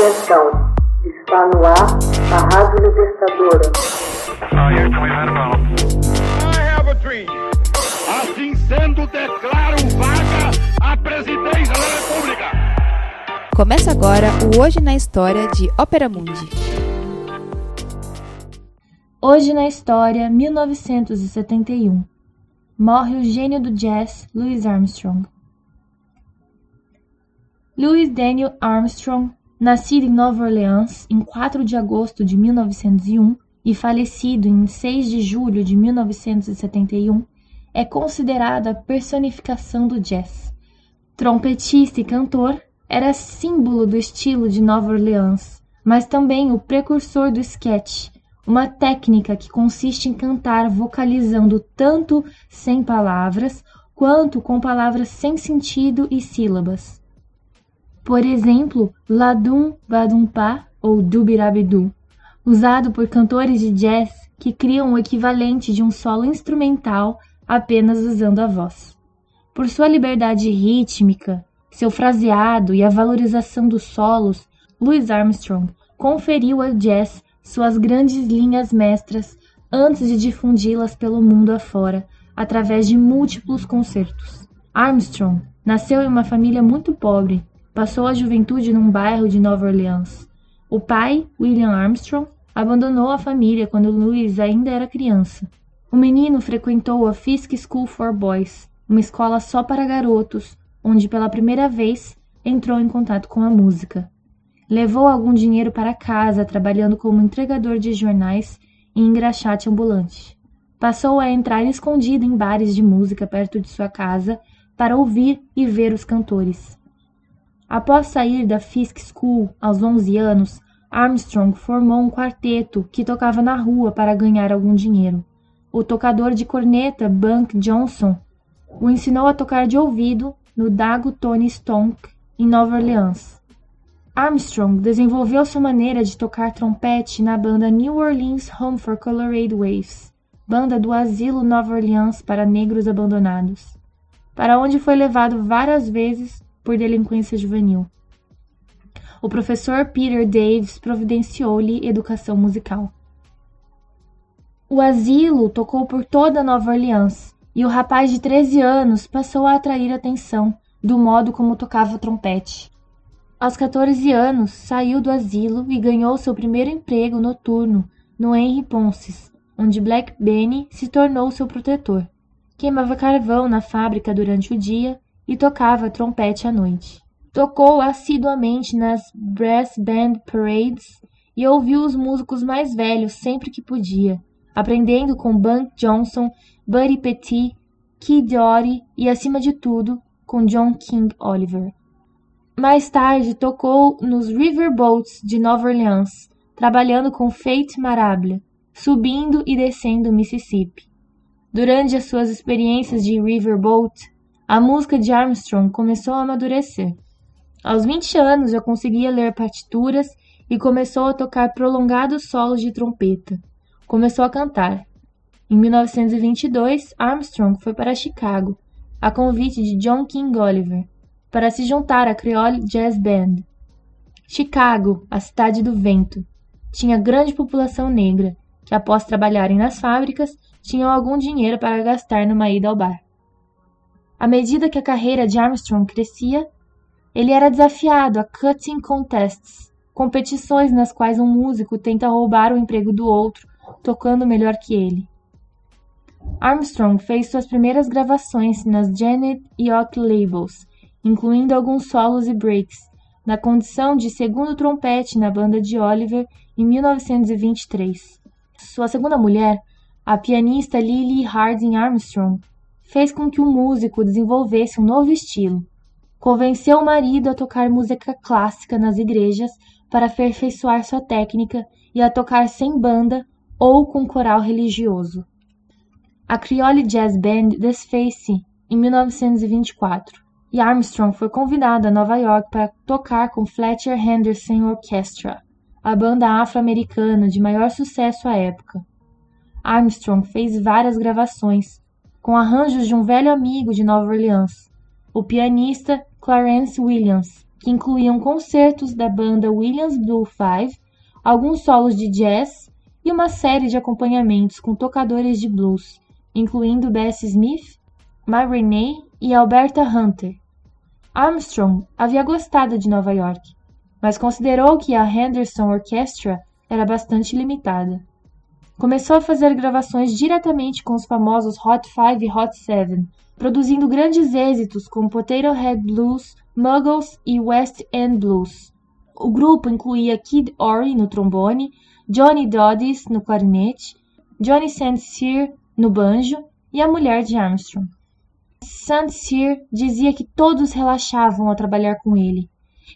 Atenção, está no ar a Rádio Libertadora. Assim sendo, declaro vaga a presidência da República. Começa agora o Hoje na História de Ópera Mundi. Hoje na História, 1971. Morre o gênio do jazz Louis Armstrong. Louis Daniel Armstrong, nascido em Nova Orleans em 4 de agosto de 1901 e falecido em 6 de julho de 1971, é considerado a personificação do jazz. Trompetista e cantor, era símbolo do estilo de Nova Orleans, mas também o precursor do sketch, uma técnica que consiste em cantar vocalizando tanto sem palavras quanto com palavras sem sentido e sílabas. Por exemplo, Ladum Badumpa ou Dubirabidu, usado por cantores de jazz que criam o equivalente de um solo instrumental apenas usando a voz. Por sua liberdade rítmica, seu fraseado e a valorização dos solos, Louis Armstrong conferiu ao jazz suas grandes linhas mestras antes de difundi-las pelo mundo afora, através de múltiplos concertos. Armstrong nasceu em uma família muito pobre. Passou a juventude num bairro de Nova Orleans. O pai, William Armstrong, abandonou a família quando Louis ainda era criança. O menino frequentou a Fisk School for Boys, uma escola só para garotos, onde pela primeira vez entrou em contato com a música. Levou algum dinheiro para casa, trabalhando como entregador de jornais e engraxate ambulante. Passou a entrar escondido em bares de música perto de sua casa para ouvir e ver os cantores. Após sair da Fisk School aos 11 anos, Armstrong formou um quarteto que tocava na rua para ganhar algum dinheiro. O tocador de corneta Bunk Johnson o ensinou a tocar de ouvido no Dago Tony Stonk, em Nova Orleans. Armstrong desenvolveu sua maneira de tocar trompete na banda New Orleans Home for Colored Waves, banda do asilo Nova Orleans para negros abandonados, para onde foi levado várias vezes por delinquência juvenil. O professor Peter Davis providenciou-lhe educação musical. O asilo tocou por toda Nova Orleans e o rapaz de 13 anos passou a atrair atenção do modo como tocava o trompete. Aos 14 anos, saiu do asilo e ganhou seu primeiro emprego noturno no Henry Ponces, onde Black Benny se tornou seu protetor. Queimava carvão na fábrica durante o dia e tocava trompete à noite. Tocou assiduamente nas brass band parades e ouviu os músicos mais velhos sempre que podia, aprendendo com Bunk Johnson, Buddy Petit, Kid Ory e, acima de tudo, com John King Oliver. Mais tarde tocou nos Riverboats de Nova Orleans, trabalhando com Fate Marable, subindo e descendo o Mississippi. Durante as suas experiências de Riverboat, a música de Armstrong começou a amadurecer. Aos 20 anos já conseguia ler partituras e começou a tocar prolongados solos de trompeta. Começou a cantar. Em 1922, Armstrong foi para Chicago, a convite de John King Oliver, para se juntar à Creole Jazz Band. Chicago, a cidade do vento, tinha grande população negra, que após trabalharem nas fábricas, tinham algum dinheiro para gastar numa ida ao bar. À medida que a carreira de Armstrong crescia, ele era desafiado a cutting contests, competições nas quais um músico tenta roubar o emprego do outro, tocando melhor que ele. Armstrong fez suas primeiras gravações nas Janet York Labels incluindo alguns solos e breaks, na condição de segundo trompete na banda de Oliver em 1923. Sua segunda mulher, a pianista Lily Harding Armstrong, fez com que o músico desenvolvesse um novo estilo. Convenceu o marido a tocar música clássica nas igrejas para aperfeiçoar sua técnica e a tocar sem banda ou com coral religioso. A Creole Jazz Band desfez-se em 1924 e Armstrong foi convidado a Nova York para tocar com Fletcher Henderson Orchestra, a banda afro-americana de maior sucesso à época. Armstrong fez várias gravações, com arranjos de um velho amigo de Nova Orleans, o pianista Clarence Williams, que incluíam concertos da banda Williams Blue Five, alguns solos de jazz e uma série de acompanhamentos com tocadores de blues, incluindo Bessie Smith, Ma Rainey e Alberta Hunter. Armstrong havia gostado de Nova York, mas considerou que a Henderson Orchestra era bastante limitada. Começou a fazer gravações diretamente com os famosos Hot Five e Hot Seven, produzindo grandes êxitos como Potato Head Blues, Muggles e West End Blues. O grupo incluía Kid Ory no trombone, Johnny Dodds no clarinete, Johnny St. Cyr no banjo e a mulher de Armstrong. St. Cyr dizia que todos relaxavam ao trabalhar com ele.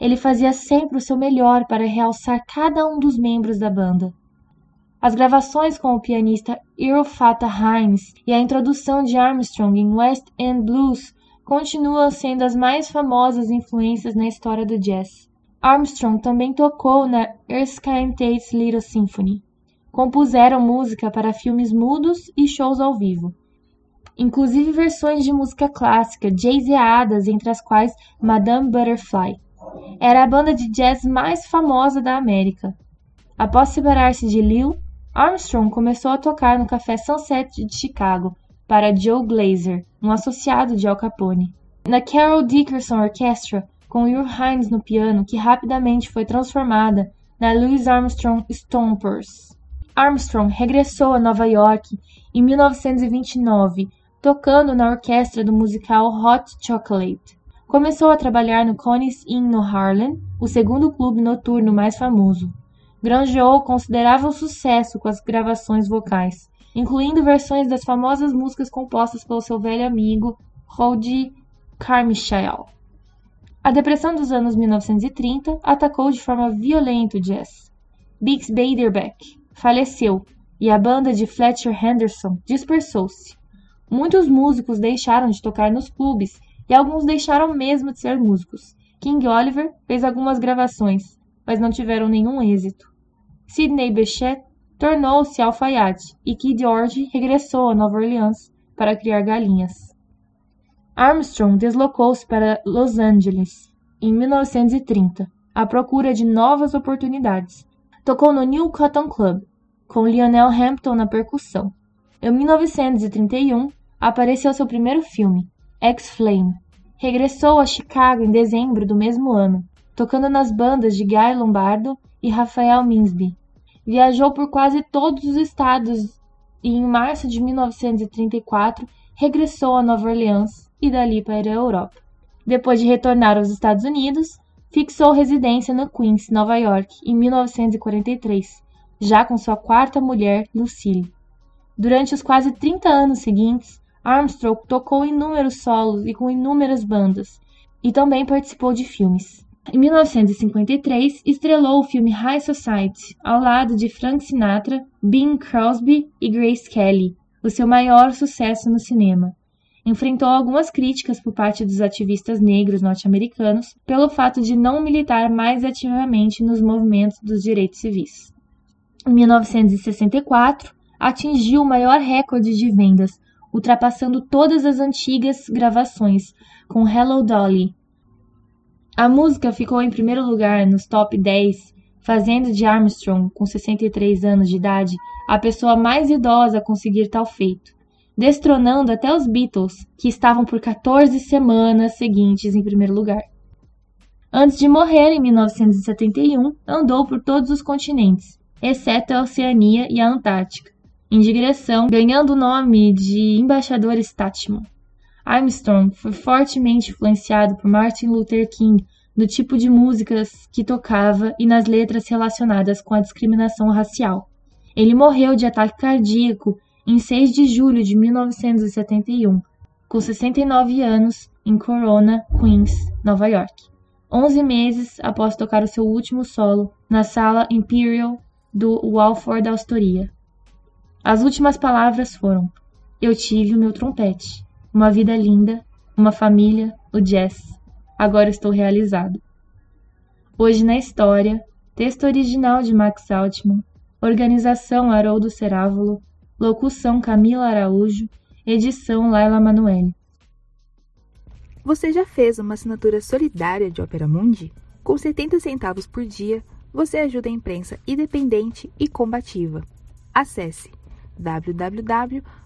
Ele fazia sempre o seu melhor para realçar cada um dos membros da banda. As gravações com o pianista Earl Fatah Hines e a introdução de Armstrong em West End Blues continuam sendo as mais famosas influências na história do jazz. Armstrong também tocou na Erskine Tate's Little Symphony. Compuseram música para filmes mudos e shows ao vivo. Inclusive versões de música clássica, jazzeadas, entre as quais Madame Butterfly. Era a banda de jazz mais famosa da América. Após separar-se de Lil, Armstrong começou a tocar no Café Sunset de Chicago para Joe Glazer, um associado de Al Capone. Na Carol Dickerson Orchestra, com Will Hines no piano, que rapidamente foi transformada na Louis Armstrong Stompers. Armstrong regressou a Nova York em 1929, tocando na orquestra do musical Hot Chocolate. Começou a trabalhar no Connie's Inn no Harlem, o segundo clube noturno mais famoso granjeou considerável sucesso com as gravações vocais, incluindo versões das famosas músicas compostas pelo seu velho amigo Roddy Carmichael. A depressão dos anos 1930 atacou de forma violenta o jazz. Bix Beiderbecke faleceu e a banda de Fletcher Henderson dispersou-se. Muitos músicos deixaram de tocar nos clubes e alguns deixaram mesmo de ser músicos. King Oliver fez algumas gravações, mas não tiveram nenhum êxito. Sidney Bechet tornou-se alfaiate e Kid George regressou a Nova Orleans para criar galinhas. Armstrong deslocou-se para Los Angeles em 1930 à procura de novas oportunidades. Tocou no New Cotton Club, com Lionel Hampton na percussão. Em 1931, apareceu seu primeiro filme, X-Flame. Regressou a Chicago em dezembro do mesmo ano, tocando nas bandas de Guy Lombardo e Rafael Minsby. Viajou por quase todos os estados e, em março de 1934, regressou a Nova Orleans e dali para a Europa. Depois de retornar aos Estados Unidos, fixou residência no Queens, Nova York, em 1943, já com sua quarta mulher, Lucille. Durante os quase 30 anos seguintes, Armstrong tocou inúmeros solos e com inúmeras bandas, e também participou de filmes. Em 1953, estrelou o filme High Society, ao lado de Frank Sinatra, Bing Crosby e Grace Kelly, o seu maior sucesso no cinema. Enfrentou algumas críticas por parte dos ativistas negros norte-americanos pelo fato de não militar mais ativamente nos movimentos dos direitos civis. Em 1964, atingiu o maior recorde de vendas, ultrapassando todas as antigas gravações, com Hello Dolly, a música ficou em primeiro lugar nos top 10, fazendo de Armstrong, com 63 anos de idade, a pessoa mais idosa a conseguir tal feito, destronando até os Beatles, que estavam por 14 semanas seguintes em primeiro lugar. Antes de morrer em 1971, andou por todos os continentes, exceto a Oceania e a Antártica, em digressão, ganhando o nome de Embaixador Statman. Armstrong foi fortemente influenciado por Martin Luther King no tipo de músicas que tocava e nas letras relacionadas com a discriminação racial. Ele morreu de ataque cardíaco em 6 de julho de 1971, com 69 anos, em Corona, Queens, Nova York. 11 meses após tocar o seu último solo na sala Imperial do Walford Astoria. As últimas palavras foram: Eu tive o meu trompete uma vida linda, uma família, o jazz. Agora estou realizado. Hoje na história, texto original de Max Altman, organização Haroldo Cerávulo, locução Camila Araújo, edição Laila Manoeli. Você já fez uma assinatura solidária de Opera Mundi? Com 70 centavos por dia, você ajuda a imprensa independente e combativa. Acesse